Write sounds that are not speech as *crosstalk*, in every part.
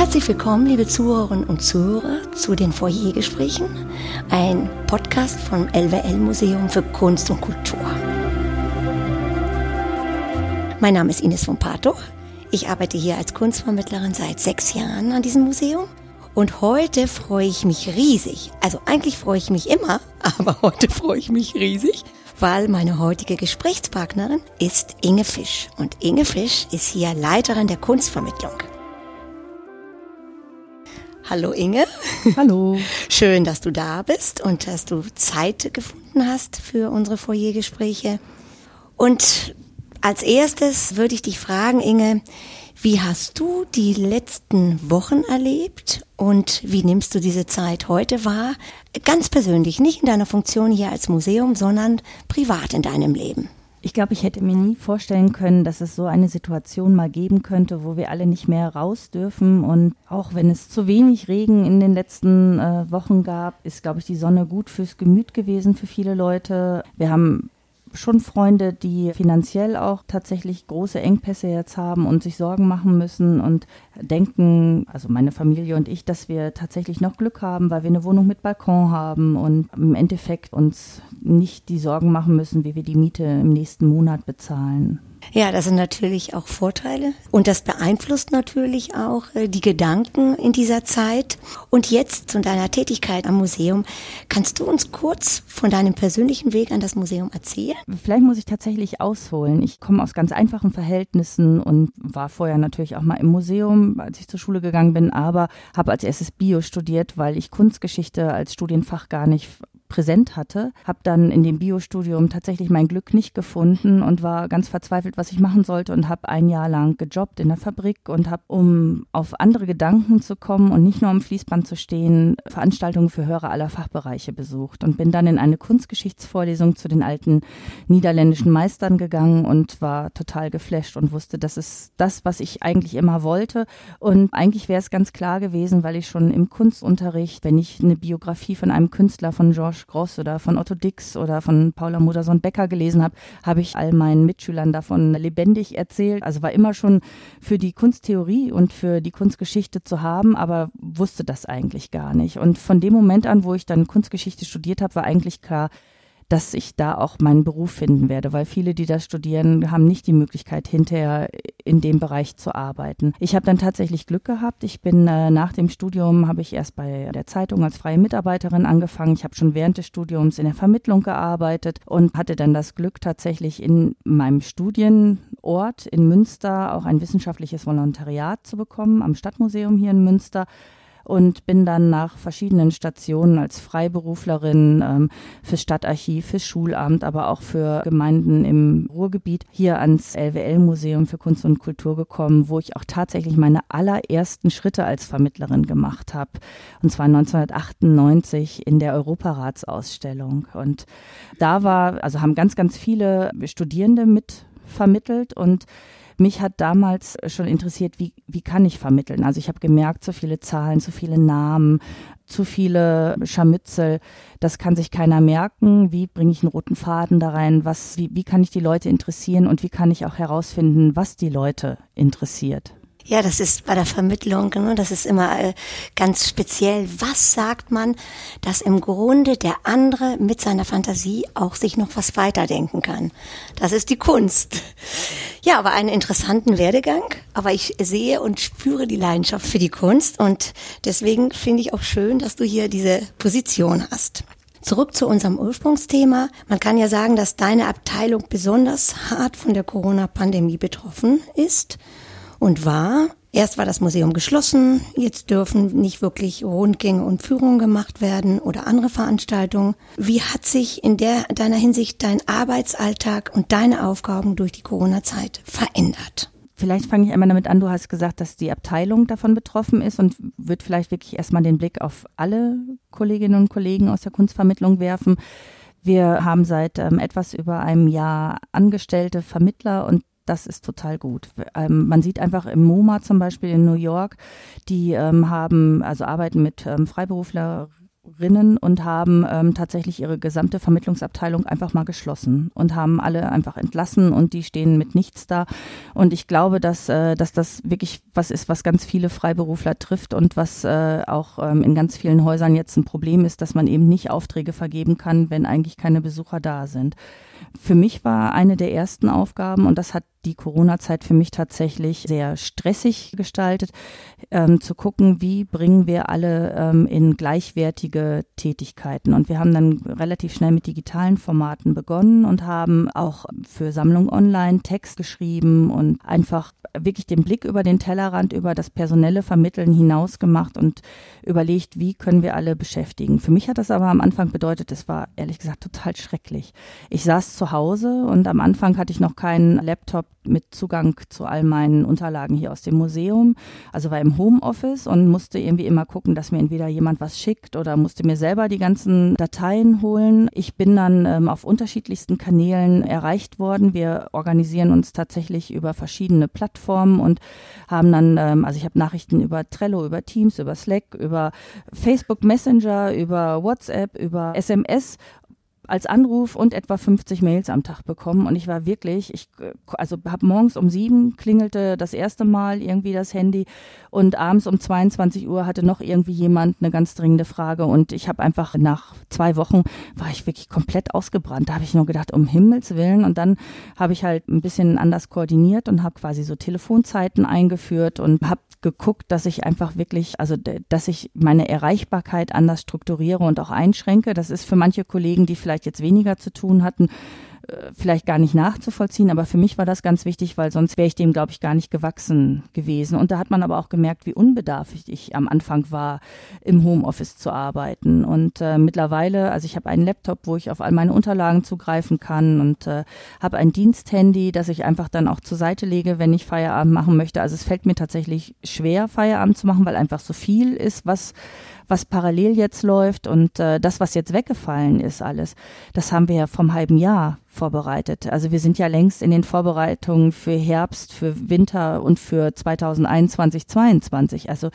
Herzlich willkommen, liebe Zuhörerinnen und Zuhörer, zu den Foyergesprächen, ein Podcast vom LWL Museum für Kunst und Kultur. Mein Name ist Ines von Pato. Ich arbeite hier als Kunstvermittlerin seit sechs Jahren an diesem Museum. Und heute freue ich mich riesig. Also eigentlich freue ich mich immer, *laughs* aber heute freue ich mich riesig, weil meine heutige Gesprächspartnerin ist Inge Fisch. Und Inge Fisch ist hier Leiterin der Kunstvermittlung. Hallo Inge. Hallo. *laughs* Schön, dass du da bist und dass du Zeit gefunden hast für unsere Foyergespräche. Und als erstes würde ich dich fragen, Inge, wie hast du die letzten Wochen erlebt und wie nimmst du diese Zeit heute wahr? Ganz persönlich, nicht in deiner Funktion hier als Museum, sondern privat in deinem Leben. Ich glaube, ich hätte mir nie vorstellen können, dass es so eine Situation mal geben könnte, wo wir alle nicht mehr raus dürfen. Und auch wenn es zu wenig Regen in den letzten äh, Wochen gab, ist, glaube ich, die Sonne gut fürs Gemüt gewesen für viele Leute. Wir haben schon Freunde, die finanziell auch tatsächlich große Engpässe jetzt haben und sich Sorgen machen müssen und denken, also meine Familie und ich, dass wir tatsächlich noch Glück haben, weil wir eine Wohnung mit Balkon haben und im Endeffekt uns nicht die Sorgen machen müssen, wie wir die Miete im nächsten Monat bezahlen. Ja, das sind natürlich auch Vorteile und das beeinflusst natürlich auch äh, die Gedanken in dieser Zeit. Und jetzt zu deiner Tätigkeit am Museum, kannst du uns kurz von deinem persönlichen Weg an das Museum erzählen? Vielleicht muss ich tatsächlich ausholen. Ich komme aus ganz einfachen Verhältnissen und war vorher natürlich auch mal im Museum, als ich zur Schule gegangen bin, aber habe als erstes Bio studiert, weil ich Kunstgeschichte als Studienfach gar nicht präsent hatte. Habe dann in dem Biostudium tatsächlich mein Glück nicht gefunden und war ganz verzweifelt, was ich machen sollte und habe ein Jahr lang gejobbt in der Fabrik und habe, um auf andere Gedanken zu kommen und nicht nur am Fließband zu stehen, Veranstaltungen für Hörer aller Fachbereiche besucht und bin dann in eine Kunstgeschichtsvorlesung zu den alten niederländischen Meistern gegangen und war total geflasht und wusste, das ist das, was ich eigentlich immer wollte und eigentlich wäre es ganz klar gewesen, weil ich schon im Kunstunterricht, wenn ich eine Biografie von einem Künstler von Georges George Gross oder von Otto Dix oder von Paula Modersohn-Becker gelesen habe, habe ich all meinen Mitschülern davon lebendig erzählt. Also war immer schon für die Kunsttheorie und für die Kunstgeschichte zu haben, aber wusste das eigentlich gar nicht. Und von dem Moment an, wo ich dann Kunstgeschichte studiert habe, war eigentlich klar, dass ich da auch meinen Beruf finden werde, weil viele, die das studieren, haben nicht die Möglichkeit, hinterher in dem Bereich zu arbeiten. Ich habe dann tatsächlich Glück gehabt. Ich bin äh, nach dem Studium, habe ich erst bei der Zeitung als freie Mitarbeiterin angefangen. Ich habe schon während des Studiums in der Vermittlung gearbeitet und hatte dann das Glück, tatsächlich in meinem Studienort in Münster auch ein wissenschaftliches Volontariat zu bekommen am Stadtmuseum hier in Münster und bin dann nach verschiedenen Stationen als Freiberuflerin ähm, fürs Stadtarchiv, fürs Schulamt, aber auch für Gemeinden im Ruhrgebiet hier ans LWL-Museum für Kunst und Kultur gekommen, wo ich auch tatsächlich meine allerersten Schritte als Vermittlerin gemacht habe. Und zwar 1998 in der Europaratsausstellung. Und da war, also haben ganz, ganz viele Studierende mit vermittelt und mich hat damals schon interessiert, wie, wie kann ich vermitteln? Also ich habe gemerkt, zu viele Zahlen, zu viele Namen, zu viele Scharmützel, das kann sich keiner merken. Wie bringe ich einen roten Faden da rein? Was, wie, wie kann ich die Leute interessieren und wie kann ich auch herausfinden, was die Leute interessiert? Ja, das ist bei der Vermittlung, ne, das ist immer äh, ganz speziell. Was sagt man, dass im Grunde der andere mit seiner Fantasie auch sich noch was weiterdenken kann? Das ist die Kunst. Ja, aber einen interessanten Werdegang. Aber ich sehe und spüre die Leidenschaft für die Kunst und deswegen finde ich auch schön, dass du hier diese Position hast. Zurück zu unserem Ursprungsthema. Man kann ja sagen, dass deine Abteilung besonders hart von der Corona-Pandemie betroffen ist und war. Erst war das Museum geschlossen, jetzt dürfen nicht wirklich Rundgänge und Führungen gemacht werden oder andere Veranstaltungen. Wie hat sich in der, deiner Hinsicht dein Arbeitsalltag und deine Aufgaben durch die Corona-Zeit verändert? Vielleicht fange ich einmal damit an, du hast gesagt, dass die Abteilung davon betroffen ist und wird vielleicht wirklich erstmal den Blick auf alle Kolleginnen und Kollegen aus der Kunstvermittlung werfen. Wir haben seit ähm, etwas über einem Jahr angestellte Vermittler und das ist total gut. Ähm, man sieht einfach im MoMA zum Beispiel in New York, die ähm, haben, also arbeiten mit ähm, Freiberufler Vermittlerinnen und haben ähm, tatsächlich ihre gesamte Vermittlungsabteilung einfach mal geschlossen und haben alle einfach entlassen und die stehen mit nichts da. Und ich glaube, dass, äh, dass das wirklich was ist, was ganz viele Freiberufler trifft und was äh, auch ähm, in ganz vielen Häusern jetzt ein Problem ist, dass man eben nicht Aufträge vergeben kann, wenn eigentlich keine Besucher da sind. Für mich war eine der ersten Aufgaben, und das hat die Corona-Zeit für mich tatsächlich sehr stressig gestaltet, ähm, zu gucken, wie bringen wir alle ähm, in gleichwertige Tätigkeiten. Und wir haben dann relativ schnell mit digitalen Formaten begonnen und haben auch für Sammlung online Text geschrieben und einfach wirklich den Blick über den Tellerrand, über das personelle Vermitteln hinaus gemacht und überlegt, wie können wir alle beschäftigen. Für mich hat das aber am Anfang bedeutet, es war ehrlich gesagt total schrecklich. Ich saß zu Hause und am Anfang hatte ich noch keinen Laptop mit Zugang zu all meinen Unterlagen hier aus dem Museum. Also war im Homeoffice und musste irgendwie immer gucken, dass mir entweder jemand was schickt oder musste mir selber die ganzen Dateien holen. Ich bin dann ähm, auf unterschiedlichsten Kanälen erreicht worden. Wir organisieren uns tatsächlich über verschiedene Plattformen und haben dann, ähm, also ich habe Nachrichten über Trello, über Teams, über Slack, über Facebook Messenger, über WhatsApp, über SMS als Anruf und etwa 50 Mails am Tag bekommen. Und ich war wirklich, ich also habe morgens um sieben klingelte das erste Mal irgendwie das Handy und abends um 22 Uhr hatte noch irgendwie jemand eine ganz dringende Frage. Und ich habe einfach nach zwei Wochen war ich wirklich komplett ausgebrannt. Da habe ich nur gedacht, um Himmels Willen. Und dann habe ich halt ein bisschen anders koordiniert und habe quasi so Telefonzeiten eingeführt und habe geguckt, dass ich einfach wirklich, also dass ich meine Erreichbarkeit anders strukturiere und auch einschränke. Das ist für manche Kollegen, die vielleicht jetzt weniger zu tun hatten, äh, vielleicht gar nicht nachzuvollziehen, aber für mich war das ganz wichtig, weil sonst wäre ich dem, glaube ich, gar nicht gewachsen gewesen. Und da hat man aber auch gemerkt, wie unbedarfig ich am Anfang war, im Homeoffice zu arbeiten. Und äh, mittlerweile, also ich habe einen Laptop, wo ich auf all meine Unterlagen zugreifen kann und äh, habe ein Diensthandy, das ich einfach dann auch zur Seite lege, wenn ich Feierabend machen möchte. Also es fällt mir tatsächlich schwer, Feierabend zu machen, weil einfach so viel ist, was was parallel jetzt läuft und äh, das, was jetzt weggefallen ist, alles, das haben wir ja vom halben Jahr vorbereitet. Also wir sind ja längst in den Vorbereitungen für Herbst, für Winter und für 2021, 2022. Also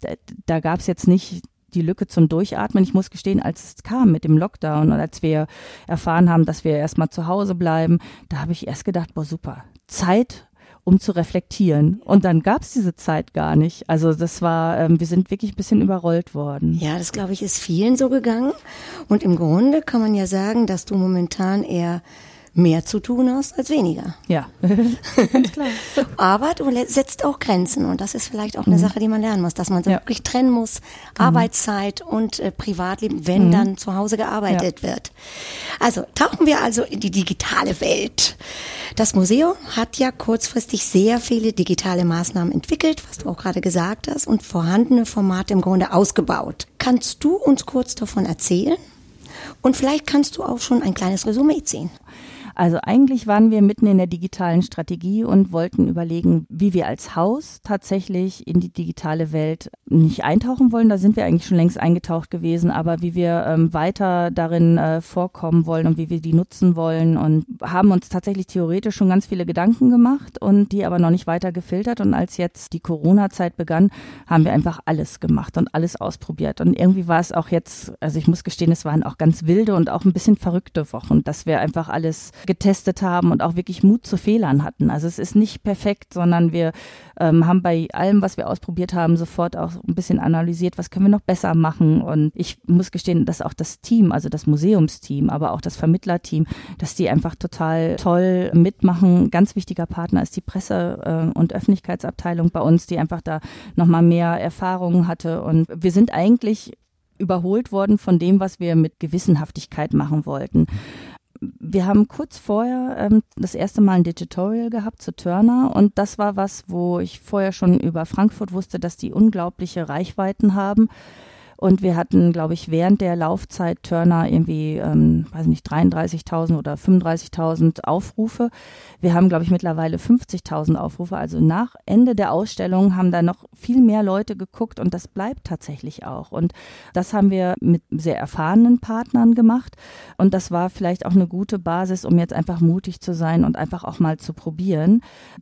da, da gab es jetzt nicht die Lücke zum Durchatmen. Ich muss gestehen, als es kam mit dem Lockdown und als wir erfahren haben, dass wir erstmal zu Hause bleiben, da habe ich erst gedacht, boah, super, Zeit um zu reflektieren. Und dann gab es diese Zeit gar nicht. Also das war, ähm, wir sind wirklich ein bisschen überrollt worden. Ja, das glaube ich ist vielen so gegangen. Und im Grunde kann man ja sagen, dass du momentan eher mehr zu tun hast als weniger. Ja, ganz *laughs* klar. Aber du setzt auch Grenzen und das ist vielleicht auch eine mhm. Sache, die man lernen muss, dass man so ja. wirklich trennen muss, mhm. Arbeitszeit und äh, Privatleben, wenn mhm. dann zu Hause gearbeitet ja. wird. Also tauchen wir also in die digitale Welt. Das Museum hat ja kurzfristig sehr viele digitale Maßnahmen entwickelt, was du auch gerade gesagt hast, und vorhandene Formate im Grunde ausgebaut. Kannst du uns kurz davon erzählen? Und vielleicht kannst du auch schon ein kleines Resümee ziehen. Also eigentlich waren wir mitten in der digitalen Strategie und wollten überlegen, wie wir als Haus tatsächlich in die digitale Welt nicht eintauchen wollen. Da sind wir eigentlich schon längst eingetaucht gewesen, aber wie wir ähm, weiter darin äh, vorkommen wollen und wie wir die nutzen wollen und haben uns tatsächlich theoretisch schon ganz viele Gedanken gemacht und die aber noch nicht weiter gefiltert. Und als jetzt die Corona-Zeit begann, haben wir einfach alles gemacht und alles ausprobiert. Und irgendwie war es auch jetzt, also ich muss gestehen, es waren auch ganz wilde und auch ein bisschen verrückte Wochen, dass wir einfach alles getestet haben und auch wirklich Mut zu Fehlern hatten. Also es ist nicht perfekt, sondern wir ähm, haben bei allem, was wir ausprobiert haben, sofort auch ein bisschen analysiert, was können wir noch besser machen. Und ich muss gestehen, dass auch das Team, also das Museumsteam, aber auch das Vermittlerteam, dass die einfach total toll mitmachen. Ganz wichtiger Partner ist die Presse- äh, und Öffentlichkeitsabteilung bei uns, die einfach da nochmal mehr Erfahrungen hatte. Und wir sind eigentlich überholt worden von dem, was wir mit Gewissenhaftigkeit machen wollten wir haben kurz vorher ähm, das erste Mal ein Digitorial gehabt zu Turner und das war was, wo ich vorher schon über Frankfurt wusste, dass die unglaubliche Reichweiten haben. Und wir hatten, glaube ich, während der Laufzeit Turner irgendwie, ähm, weiß nicht, 33.000 oder 35.000 Aufrufe. Wir haben, glaube ich, mittlerweile 50.000 Aufrufe. Also nach Ende der Ausstellung haben da noch viel mehr Leute geguckt und das bleibt tatsächlich auch. Und das haben wir mit sehr erfahrenen Partnern gemacht. Und das war vielleicht auch eine gute Basis, um jetzt einfach mutig zu sein und einfach auch mal zu probieren.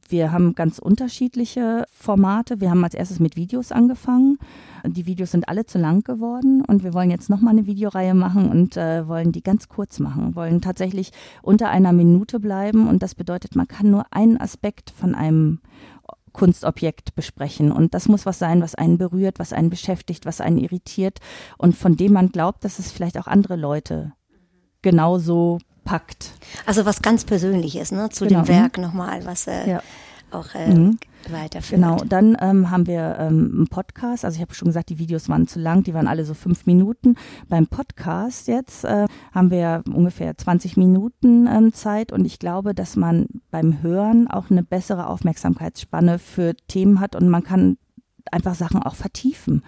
Wir haben ganz unterschiedliche Formate. Wir haben als erstes mit Videos angefangen die Videos sind alle zu lang geworden und wir wollen jetzt nochmal eine Videoreihe machen und äh, wollen die ganz kurz machen, wollen tatsächlich unter einer Minute bleiben und das bedeutet, man kann nur einen Aspekt von einem Kunstobjekt besprechen. Und das muss was sein, was einen berührt, was einen beschäftigt, was einen irritiert und von dem man glaubt, dass es vielleicht auch andere Leute genauso packt. Also was ganz Persönliches, ne? Zu genau. dem Werk nochmal, was äh, ja. auch äh, mhm weiterführt. Genau, dann ähm, haben wir ähm, einen Podcast. Also ich habe schon gesagt, die Videos waren zu lang, die waren alle so fünf Minuten. Beim Podcast jetzt äh, haben wir ungefähr 20 Minuten ähm, Zeit und ich glaube, dass man beim Hören auch eine bessere Aufmerksamkeitsspanne für Themen hat und man kann einfach Sachen auch vertiefen.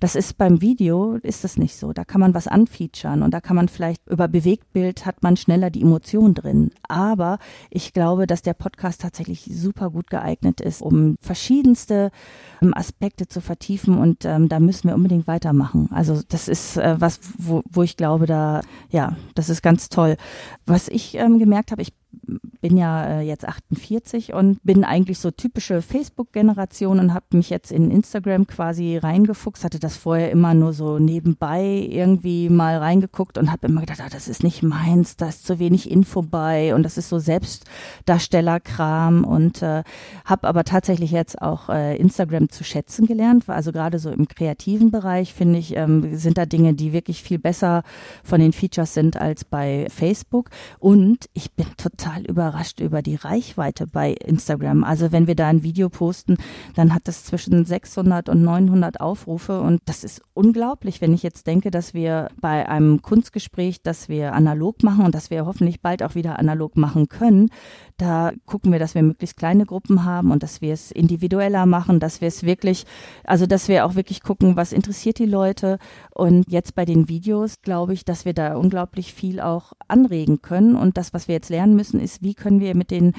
Das ist beim Video ist das nicht so. Da kann man was anfeaturen und da kann man vielleicht über Bewegtbild hat man schneller die Emotion drin. Aber ich glaube, dass der Podcast tatsächlich super gut geeignet ist, um verschiedenste ähm, Aspekte zu vertiefen und ähm, da müssen wir unbedingt weitermachen. Also das ist äh, was, wo, wo ich glaube, da ja, das ist ganz toll. Was ich ähm, gemerkt habe, ich bin ja äh, jetzt 48 und bin eigentlich so typische Facebook-Generation und habe mich jetzt in Instagram quasi reingefuchst, hatte das vorher immer nur so nebenbei irgendwie mal reingeguckt und habe immer gedacht, ah, das ist nicht meins, da ist zu wenig Info bei und das ist so Selbstdarstellerkram und äh, habe aber tatsächlich jetzt auch äh, Instagram zu schätzen gelernt, also gerade so im kreativen Bereich finde ich, ähm, sind da Dinge, die wirklich viel besser von den Features sind als bei Facebook und ich bin total über überrascht über die Reichweite bei Instagram. Also wenn wir da ein Video posten, dann hat das zwischen 600 und 900 Aufrufe und das ist unglaublich, wenn ich jetzt denke, dass wir bei einem Kunstgespräch, das wir analog machen und das wir hoffentlich bald auch wieder analog machen können, da gucken wir, dass wir möglichst kleine Gruppen haben und dass wir es individueller machen, dass wir es wirklich, also dass wir auch wirklich gucken, was interessiert die Leute. Und jetzt bei den Videos glaube ich, dass wir da unglaublich viel auch anregen können. Und das, was wir jetzt lernen müssen, ist, wie können wir mit den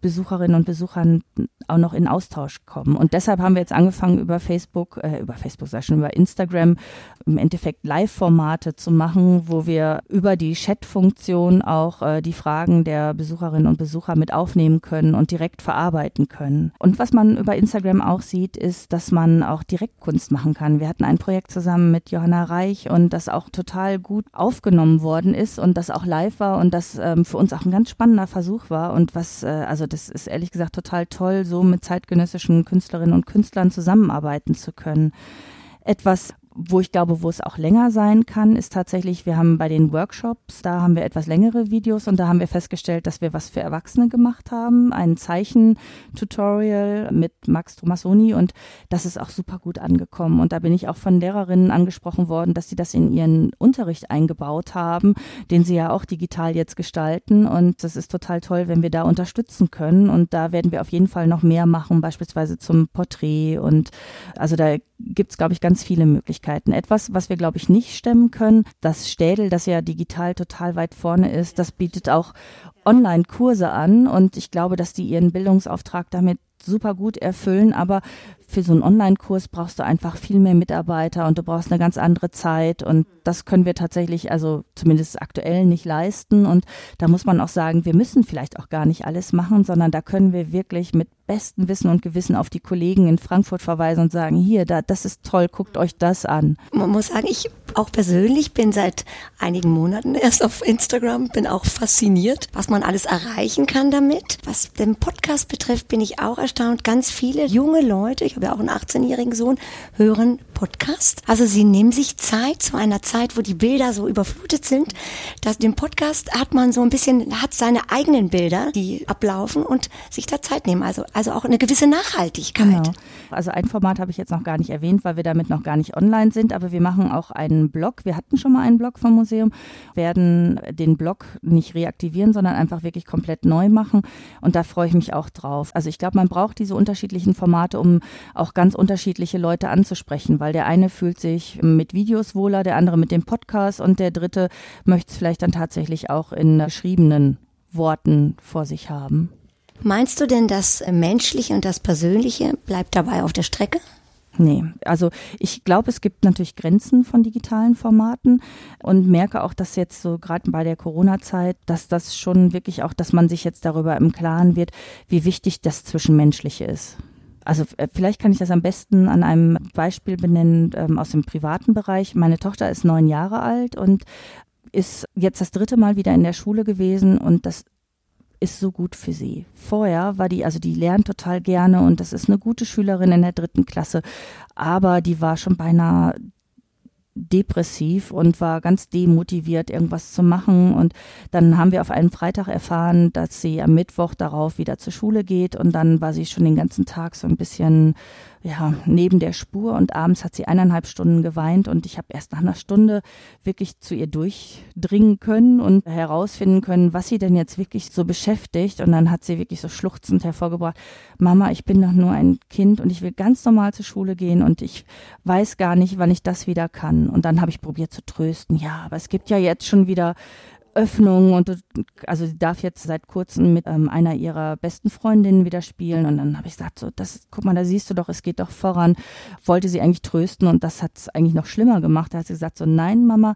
Besucherinnen und Besuchern auch noch in Austausch kommen. Und deshalb haben wir jetzt angefangen, über Facebook, äh, über Facebook, sag ich schon, über Instagram im Endeffekt Live-Formate zu machen, wo wir über die Chat-Funktion auch äh, die Fragen der Besucherinnen und Besucher mit aufnehmen können und direkt verarbeiten können. Und was man über Instagram auch sieht, ist, dass man auch direkt Kunst machen kann. Wir hatten ein Projekt zusammen mit Johanna Reich und das auch total gut aufgenommen worden ist und das auch live war und das ähm, für uns auch ein ganz spannender Versuch war und was, äh, also das ist ehrlich gesagt total toll, so mit zeitgenössischen Künstlerinnen und Künstlern zusammenarbeiten zu können. Etwas, wo ich glaube, wo es auch länger sein kann, ist tatsächlich, wir haben bei den Workshops, da haben wir etwas längere Videos und da haben wir festgestellt, dass wir was für Erwachsene gemacht haben, ein Zeichentutorial mit Max Tomasoni und das ist auch super gut angekommen. Und da bin ich auch von Lehrerinnen angesprochen worden, dass sie das in ihren Unterricht eingebaut haben, den sie ja auch digital jetzt gestalten. Und das ist total toll, wenn wir da unterstützen können. Und da werden wir auf jeden Fall noch mehr machen, beispielsweise zum Porträt. Und also da gibt es, glaube ich, ganz viele Möglichkeiten. Etwas, was wir, glaube ich, nicht stemmen können, das Städel, das ja digital total weit vorne ist, das bietet auch Online-Kurse an und ich glaube, dass die ihren Bildungsauftrag damit super gut erfüllen, aber für so einen Online-Kurs brauchst du einfach viel mehr Mitarbeiter und du brauchst eine ganz andere Zeit und das können wir tatsächlich, also zumindest aktuell nicht leisten und da muss man auch sagen, wir müssen vielleicht auch gar nicht alles machen, sondern da können wir wirklich mit bestem Wissen und Gewissen auf die Kollegen in Frankfurt verweisen und sagen, hier, da, das ist toll, guckt euch das an. Man muss sagen, ich auch persönlich bin seit einigen Monaten erst auf Instagram, bin auch fasziniert, was man alles erreichen kann damit. Was den Podcast betrifft, bin ich auch erstaunt. Ganz viele junge Leute, ich habe ja auch einen 18-jährigen Sohn, hören Podcast. Also sie nehmen sich Zeit zu einer Zeit, wo die Bilder so überflutet sind. dass den Podcast hat man so ein bisschen, hat seine eigenen Bilder, die ablaufen und sich da Zeit nehmen. Also, also auch eine gewisse Nachhaltigkeit. Genau. Also ein Format habe ich jetzt noch gar nicht erwähnt, weil wir damit noch gar nicht online sind, aber wir machen auch einen Blog. Wir hatten schon mal einen Blog vom Museum, werden den Blog nicht reaktivieren, sondern einfach wirklich komplett neu machen. Und da freue ich mich auch drauf. Also ich glaube, man braucht diese unterschiedlichen Formate, um auch ganz unterschiedliche Leute anzusprechen, weil der eine fühlt sich mit Videos wohler, der andere mit dem Podcast und der dritte möchte es vielleicht dann tatsächlich auch in geschriebenen Worten vor sich haben. Meinst du denn, das Menschliche und das Persönliche bleibt dabei auf der Strecke? Nee, also ich glaube, es gibt natürlich Grenzen von digitalen Formaten und merke auch, dass jetzt so gerade bei der Corona-Zeit, dass das schon wirklich auch, dass man sich jetzt darüber im Klaren wird, wie wichtig das Zwischenmenschliche ist. Also äh, vielleicht kann ich das am besten an einem Beispiel benennen ähm, aus dem privaten Bereich. Meine Tochter ist neun Jahre alt und ist jetzt das dritte Mal wieder in der Schule gewesen und das ist so gut für sie. Vorher war die, also die lernt total gerne und das ist eine gute Schülerin in der dritten Klasse, aber die war schon beinahe depressiv und war ganz demotiviert, irgendwas zu machen. Und dann haben wir auf einen Freitag erfahren, dass sie am Mittwoch darauf wieder zur Schule geht. Und dann war sie schon den ganzen Tag so ein bisschen ja, neben der Spur und abends hat sie eineinhalb Stunden geweint und ich habe erst nach einer Stunde wirklich zu ihr durchdringen können und herausfinden können, was sie denn jetzt wirklich so beschäftigt und dann hat sie wirklich so schluchzend hervorgebracht, Mama, ich bin doch nur ein Kind und ich will ganz normal zur Schule gehen und ich weiß gar nicht, wann ich das wieder kann. Und dann habe ich probiert zu trösten, ja, aber es gibt ja jetzt schon wieder Öffnung und also sie darf jetzt seit kurzem mit ähm, einer ihrer besten Freundinnen wieder spielen und dann habe ich gesagt so das guck mal da siehst du doch es geht doch voran. Wollte sie eigentlich trösten und das hat es eigentlich noch schlimmer gemacht. Da hat sie gesagt so nein Mama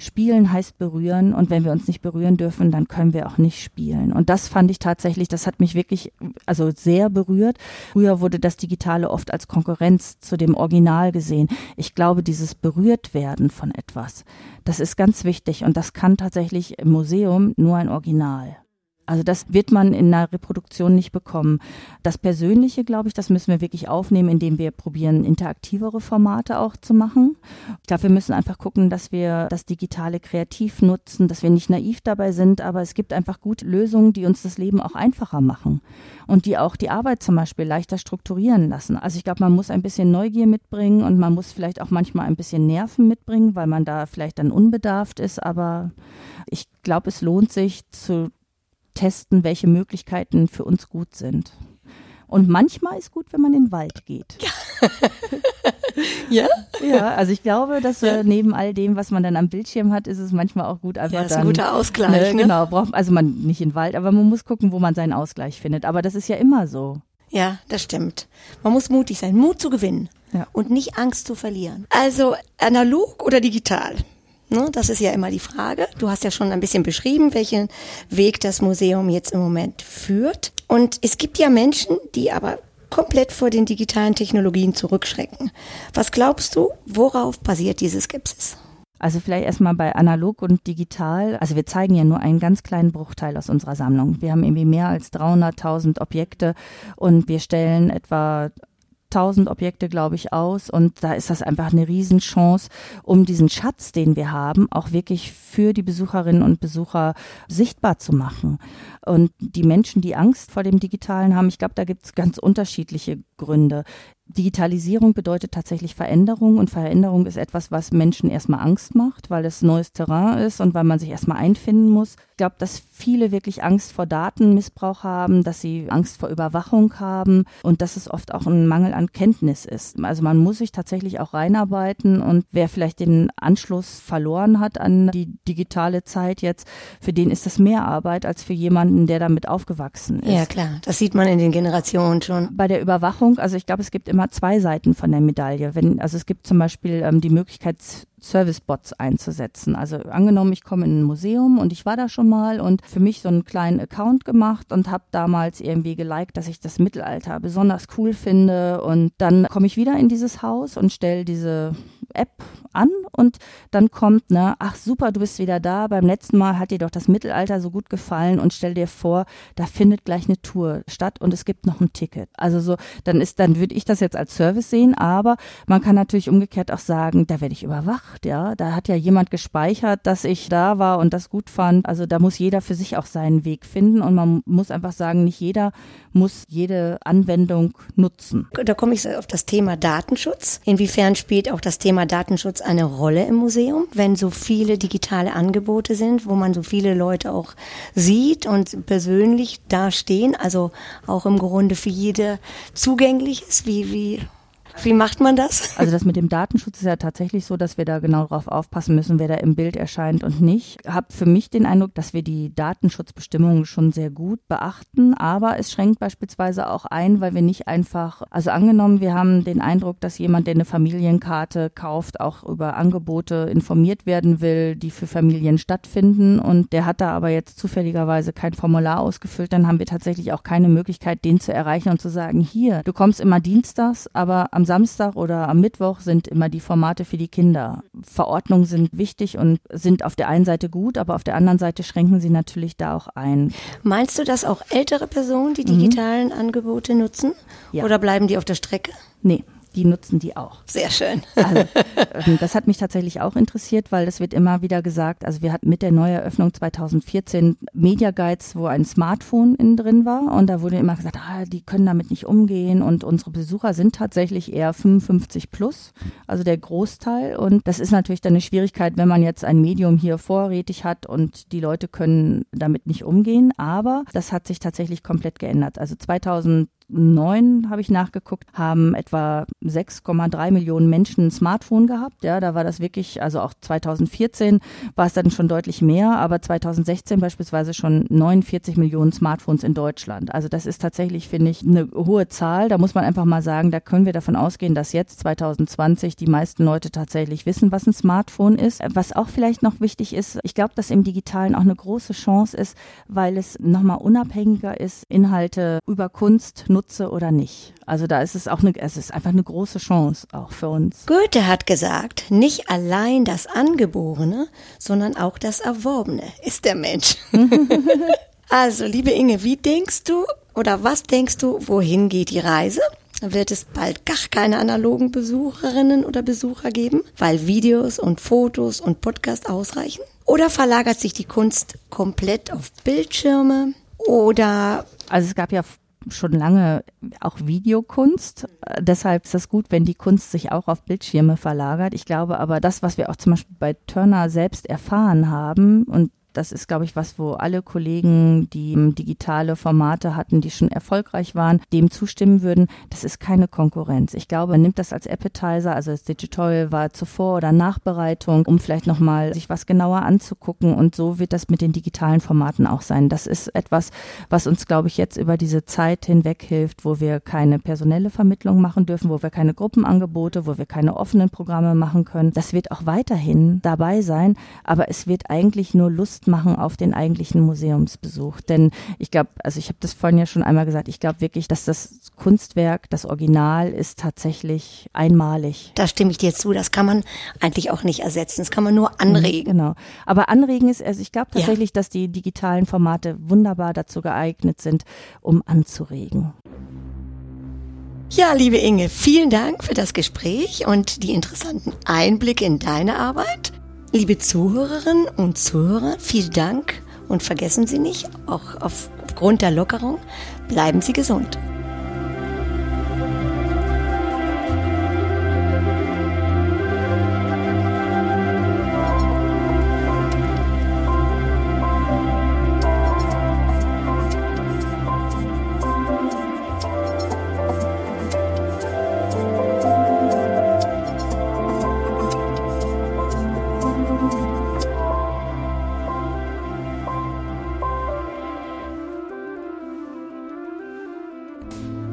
Spielen heißt berühren und wenn wir uns nicht berühren dürfen, dann können wir auch nicht spielen. Und das fand ich tatsächlich, das hat mich wirklich also sehr berührt. Früher wurde das Digitale oft als Konkurrenz zu dem Original gesehen. Ich glaube, dieses berührt werden von etwas, das ist ganz wichtig und das kann tatsächlich im Museum nur ein Original. Also das wird man in einer Reproduktion nicht bekommen. Das Persönliche, glaube ich, das müssen wir wirklich aufnehmen, indem wir probieren, interaktivere Formate auch zu machen. Ich glaube, wir müssen einfach gucken, dass wir das Digitale kreativ nutzen, dass wir nicht naiv dabei sind, aber es gibt einfach gute Lösungen, die uns das Leben auch einfacher machen und die auch die Arbeit zum Beispiel leichter strukturieren lassen. Also ich glaube, man muss ein bisschen Neugier mitbringen und man muss vielleicht auch manchmal ein bisschen Nerven mitbringen, weil man da vielleicht dann unbedarft ist, aber ich glaube, es lohnt sich zu testen, welche Möglichkeiten für uns gut sind. Und manchmal ist gut, wenn man in den Wald geht. *laughs* ja? Ja, also ich glaube, dass ja. neben all dem, was man dann am Bildschirm hat, ist es manchmal auch gut, einfach ja, ist dann. ein guter Ausgleich. Ne, ne? Genau, braucht, also man nicht in den Wald, aber man muss gucken, wo man seinen Ausgleich findet. Aber das ist ja immer so. Ja, das stimmt. Man muss mutig sein, Mut zu gewinnen ja. und nicht Angst zu verlieren. Also analog oder digital? Ne, das ist ja immer die Frage. Du hast ja schon ein bisschen beschrieben, welchen Weg das Museum jetzt im Moment führt. Und es gibt ja Menschen, die aber komplett vor den digitalen Technologien zurückschrecken. Was glaubst du, worauf basiert diese Skepsis? Also vielleicht erstmal bei analog und digital. Also wir zeigen ja nur einen ganz kleinen Bruchteil aus unserer Sammlung. Wir haben irgendwie mehr als 300.000 Objekte und wir stellen etwa 1000 Objekte, glaube ich, aus. Und da ist das einfach eine Riesenchance, um diesen Schatz, den wir haben, auch wirklich für die Besucherinnen und Besucher sichtbar zu machen. Und die Menschen, die Angst vor dem Digitalen haben, ich glaube, da gibt es ganz unterschiedliche Gründe. Digitalisierung bedeutet tatsächlich Veränderung und Veränderung ist etwas, was Menschen erstmal Angst macht, weil es neues Terrain ist und weil man sich erstmal einfinden muss. Ich glaube, dass viele wirklich Angst vor Datenmissbrauch haben, dass sie Angst vor Überwachung haben und dass es oft auch ein Mangel an Kenntnis ist. Also man muss sich tatsächlich auch reinarbeiten und wer vielleicht den Anschluss verloren hat an die digitale Zeit jetzt, für den ist das mehr Arbeit als für jemanden, der damit aufgewachsen ist. Ja, klar. Das sieht man in den Generationen schon. Bei der Überwachung, also ich glaube, es gibt immer immer zwei Seiten von der Medaille. Wenn, also es gibt zum Beispiel ähm, die Möglichkeit, Servicebots einzusetzen. Also angenommen, ich komme in ein Museum und ich war da schon mal und für mich so einen kleinen Account gemacht und habe damals irgendwie geliked, dass ich das Mittelalter besonders cool finde und dann komme ich wieder in dieses Haus und stelle diese App an und dann kommt, ne, ach super, du bist wieder da. Beim letzten Mal hat dir doch das Mittelalter so gut gefallen und stell dir vor, da findet gleich eine Tour statt und es gibt noch ein Ticket. Also so, dann ist, dann würde ich das jetzt als Service sehen, aber man kann natürlich umgekehrt auch sagen, da werde ich überwacht, ja. Da hat ja jemand gespeichert, dass ich da war und das gut fand. Also da muss jeder für sich auch seinen Weg finden und man muss einfach sagen, nicht jeder muss jede Anwendung nutzen. Da komme ich auf das Thema Datenschutz. Inwiefern spielt auch das Thema Datenschutz eine Rolle im Museum, wenn so viele digitale Angebote sind, wo man so viele Leute auch sieht und persönlich dastehen, also auch im Grunde für jede zugänglich ist? Wie, wie Wie macht man das? Also das mit dem Datenschutz ist ja tatsächlich so, dass wir da genau drauf aufpassen müssen, wer da im Bild erscheint und nicht. Ich habe für mich den Eindruck, dass wir die Datenschutzbestimmungen schon sehr gut beachten, aber es schränkt beispielsweise auch ein, weil wir nicht einfach, also angenommen, wir haben den Eindruck, dass jemand, der eine Familienkarte kauft, auch über Angebote informiert werden will, die für Familien stattfinden und der hat da aber jetzt zufälligerweise kein Formular ausgefüllt, dann haben wir tatsächlich auch keine Möglichkeit, den zu erreichen und zu sagen, hier, du kommst immer dienstags, aber am Samstag oder am Mittwoch sind immer die Formate für die Kinder. Verordnungen sind wichtig und sind auf der einen Seite gut, aber auf der anderen Seite schränken sie natürlich da auch ein. Meinst du, dass auch ältere Personen die mhm. digitalen mhm. Angebote nutzen? Ja. Oder bleiben die auf der Strecke? Nee, die nutzen die auch. Sehr schön. Also, *laughs* ähm, das hat mich tatsächlich auch interessiert, weil es wird immer wieder gesagt, also wir hatten mit der Neueröffnung 2014 Media Guides, wo ein Smartphone innen drin war und da wurde immer gesagt, ah, die können damit nicht umgehen und unsere Besucher sind tatsächlich eher 55 plus, also der Großteil und das ist natürlich dann eine Schwierigkeit, wenn man jetzt ein Medium hier vorrätig hat und die Leute können damit nicht umgehen, aber das hat sich tatsächlich komplett geändert. Also 2000 2009 habe ich nachgeguckt, haben etwa 6,3 Millionen Menschen ein Smartphone gehabt. Ja, da war das wirklich, also auch 2014 war es dann schon deutlich mehr, aber 2016 beispielsweise schon 49 Millionen Smartphones in Deutschland. Also das ist tatsächlich, finde ich, eine hohe Zahl. Da muss man einfach mal sagen, da können wir davon ausgehen, dass jetzt 2020 die meisten Leute tatsächlich wissen, was ein Smartphone ist. Was auch vielleicht noch wichtig ist, ich glaube, dass im Digitalen auch eine große Chance ist, weil es nochmal unabhängiger ist, Inhalte über Kunst, nutze oder nicht. Also da ist es auch eine, es ist einfach eine große Chance auch für uns. Goethe hat gesagt, nicht allein das Angeborene, sondern auch das Erworbene ist der Mensch. *laughs* also, liebe Inge, wie denkst du oder was denkst du, wohin geht die Reise? Wird es bald gar keine analogen Besucherinnen oder Besucher geben, weil Videos und Fotos und Podcast ausreichen? Oder verlagert sich die Kunst komplett auf Bildschirme? Oder also es gab ja schon lange auch Videokunst. Deshalb ist es gut, wenn die Kunst sich auch auf Bildschirme verlagert. Ich glaube aber, das, was wir auch zum Beispiel bei Turner selbst erfahren haben und das ist, glaube ich, was, wo alle Kollegen, die digitale Formate hatten, die schon erfolgreich waren, dem zustimmen würden. Das ist keine Konkurrenz. Ich glaube, man nimmt das als Appetizer, also das Digital war zuvor oder Nachbereitung, um vielleicht nochmal sich was genauer anzugucken. Und so wird das mit den digitalen Formaten auch sein. Das ist etwas, was uns, glaube ich, jetzt über diese Zeit hinweg hilft, wo wir keine personelle Vermittlung machen dürfen, wo wir keine Gruppenangebote, wo wir keine offenen Programme machen können. Das wird auch weiterhin dabei sein, aber es wird eigentlich nur Lust Lust machen auf den eigentlichen Museumsbesuch. Denn ich glaube, also ich habe das vorhin ja schon einmal gesagt, ich glaube wirklich, dass das Kunstwerk, das Original ist tatsächlich einmalig. Da stimme ich dir zu, das kann man eigentlich auch nicht ersetzen, das kann man nur anregen. Genau. Aber anregen ist, also ich glaube tatsächlich, ja. dass die digitalen Formate wunderbar dazu geeignet sind, um anzuregen. Ja, liebe Inge, vielen Dank für das Gespräch und die interessanten Einblicke in deine Arbeit. Liebe Zuhörerinnen und Zuhörer, vielen Dank und vergessen Sie nicht, auch aufgrund der Lockerung, bleiben Sie gesund.